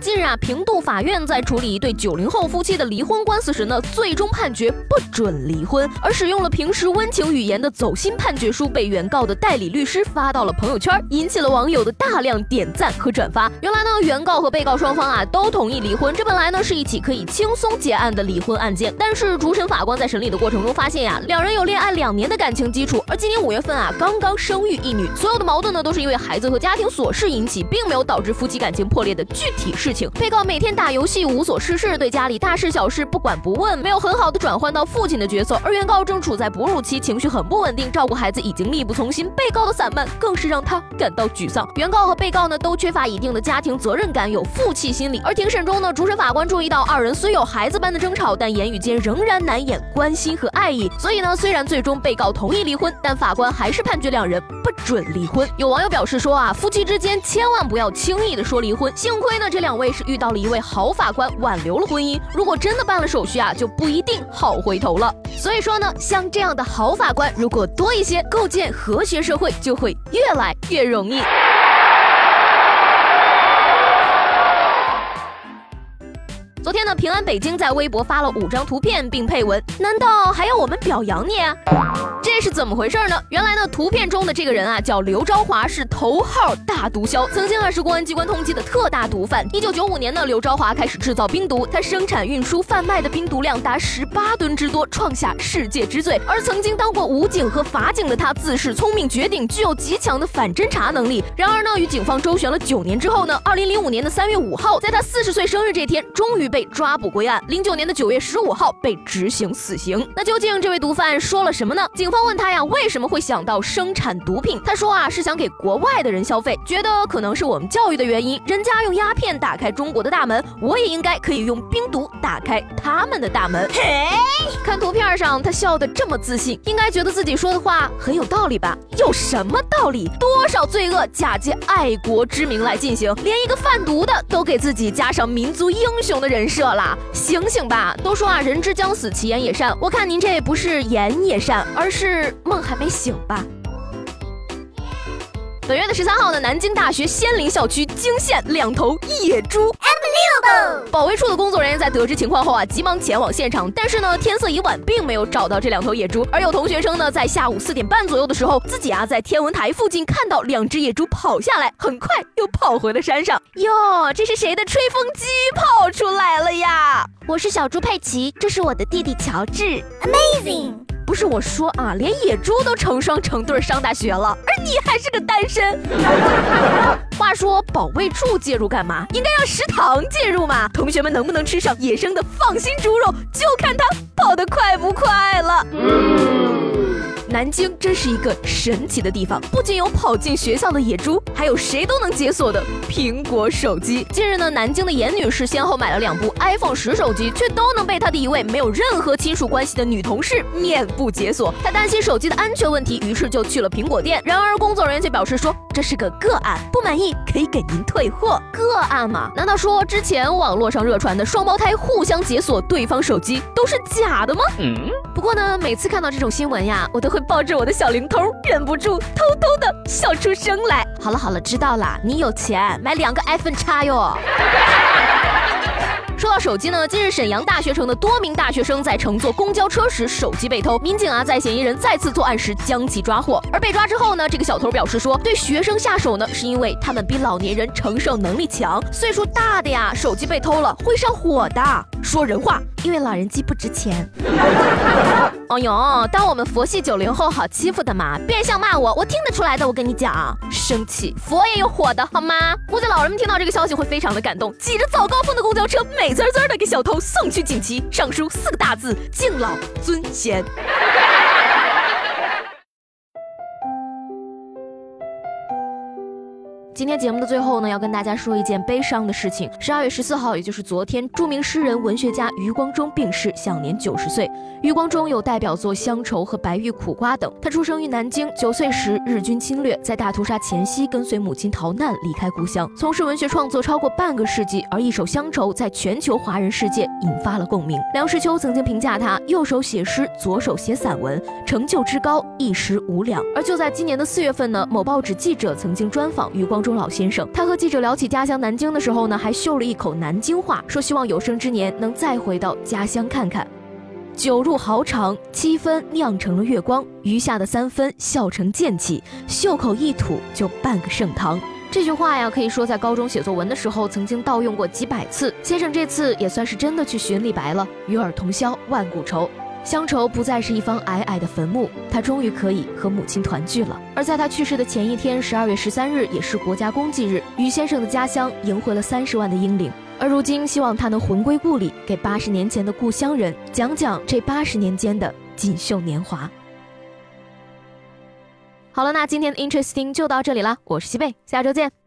近日啊，平度法院在处理一对九零后夫妻的离婚官司时呢，最终判决不准离婚，而使用了平时温情语言的走心判决书被原告的代理律师发到了朋友圈，引起了网友的大量点赞和转发。原来呢，原告和被告双方啊都同意离婚，这本来呢是一起可以轻松结案的离婚案件，但是主审法官在审理的过程中发现呀，两人有恋爱两年的感情基础，而今年五月份啊刚刚生育一女，所有的矛盾呢都是因为孩子和家庭琐事引起，并没有导致夫妻感情破裂的具体事。事情被告每天打游戏无所事事，对家里大事小事不管不问，没有很好的转换到父亲的角色。而原告正处在哺乳期，情绪很不稳定，照顾孩子已经力不从心。被告的散漫更是让他感到沮丧。原告和被告呢都缺乏一定的家庭责任感，有负气心理。而庭审中呢，主审法官注意到二人虽有孩子般的争吵，但言语间仍然难掩关心和爱意。所以呢，虽然最终被告同意离婚，但法官还是判决两人不准离婚。有网友表示说啊，夫妻之间千万不要轻易的说离婚。幸亏呢，这两位是遇。到了一位好法官，挽留了婚姻。如果真的办了手续啊，就不一定好回头了。所以说呢，像这样的好法官如果多一些，构建和谐社会就会越来越容易。昨天昨天呢，平安北京在微博发了五张图片，并配文：“难道还要我们表扬你？”啊这是怎么回事呢？原来呢，图片中的这个人啊，叫刘昭华，是头号大毒枭，曾经啊是公安机关通缉的特大毒贩。一九九五年呢，刘昭华开始制造冰毒，他生产、运输、贩卖的冰毒量达十八吨之多，创下世界之最。而曾经当过武警和法警的他，自恃聪明绝顶，具有极强的反侦查能力。然而呢，与警方周旋了九年之后呢，二零零五年的三月五号，在他四十岁生日这天，终于。被抓捕归案，零九年的九月十五号被执行死刑。那究竟这位毒贩说了什么呢？警方问他呀，为什么会想到生产毒品？他说啊，是想给国外的人消费，觉得可能是我们教育的原因。人家用鸦片打开中国的大门，我也应该可以用冰毒打开他们的大门。嘿，看图片上他笑得这么自信，应该觉得自己说的话很有道理吧？有什么道理？多少罪恶假借爱国之名来进行，连一个贩毒的都给自己加上民族英雄的人。人了，醒醒吧！都说啊，人之将死，其言也善。我看您这不是言也善，而是梦还没醒吧。本月的十三号呢，南京大学仙林校区惊现两头野猪。保卫处的工作人员在得知情况后啊，急忙前往现场，但是呢，天色已晚，并没有找到这两头野猪。而有同学称呢，在下午四点半左右的时候，自己啊在天文台附近看到两只野猪跑下来，很快又跑回了山上。哟，这是谁的吹风机跑出来了呀？我是小猪佩奇，这是我的弟弟乔治。Amazing。不是我说啊，连野猪都成双成对上大学了，而你还是个单身。话说保卫处介入干嘛？应该让食堂介入嘛？同学们能不能吃上野生的放心猪肉，就看他跑得快不快了。南京真是一个神奇的地方，不仅有跑进学校的野猪，还有谁都能解锁的苹果手机。近日呢，南京的严女士先后买了两部 iPhone 十手机，却都能被她的一位没有任何亲属关系的女同事面部解锁。她担心手机的安全问题，于是就去了苹果店。然而工作人员却表示说这是个个案，不满意可以给您退货。个案嘛？难道说之前网络上热传的双胞胎互相解锁对方手机都是假的吗？嗯。不过呢，每次看到这种新闻呀，我都会。抱着我的小灵通，忍不住偷偷的笑出声来。好了好了，知道啦，你有钱买两个 iPhone 叉哟。说到手机呢，近日沈阳大学城的多名大学生在乘坐公交车时手机被偷，民警啊在嫌疑人再次作案时将其抓获。而被抓之后呢，这个小偷表示说，对学生下手呢是因为他们比老年人承受能力强，岁数大的呀手机被偷了会上火的。说人话，因为老人机不值钱。哦呦，当我们佛系九零后好欺负的嘛？变相骂我，我听得出来的。我跟你讲，生气佛也有火的好吗？估计老人们听到这个消息会非常的感动，挤着早高峰的公交车美。滋滋的给小偷送去锦旗，上书四个大字：敬老尊贤。今天节目的最后呢，要跟大家说一件悲伤的事情。十二月十四号，也就是昨天，著名诗人、文学家余光中病逝，享年九十岁。余光中有代表作《乡愁》和《白玉苦瓜》等。他出生于南京，九岁时日军侵略，在大屠杀前夕跟随母亲逃难，离开故乡，从事文学创作超过半个世纪。而一首《乡愁》在全球华人世界引发了共鸣。梁实秋曾经评价他：右手写诗，左手写散文，成就之高一时无两。而就在今年的四月份呢，某报纸记者曾经专访余光中。钟老先生，他和记者聊起家乡南京的时候呢，还秀了一口南京话，说希望有生之年能再回到家乡看看。酒入豪肠，七分酿成了月光，余下的三分笑成剑气，袖口一吐就半个盛唐。这句话呀，可以说在高中写作文的时候曾经盗用过几百次。先生这次也算是真的去寻李白了，与尔同销万古愁。乡愁不再是一方矮矮的坟墓，他终于可以和母亲团聚了。而在他去世的前一天，十二月十三日，也是国家公祭日，于先生的家乡迎回了三十万的英灵。而如今，希望他能魂归故里，给八十年前的故乡人讲讲这八十年间的锦绣年华。好了，那今天的 Interesting 就到这里了，我是西贝，下周见。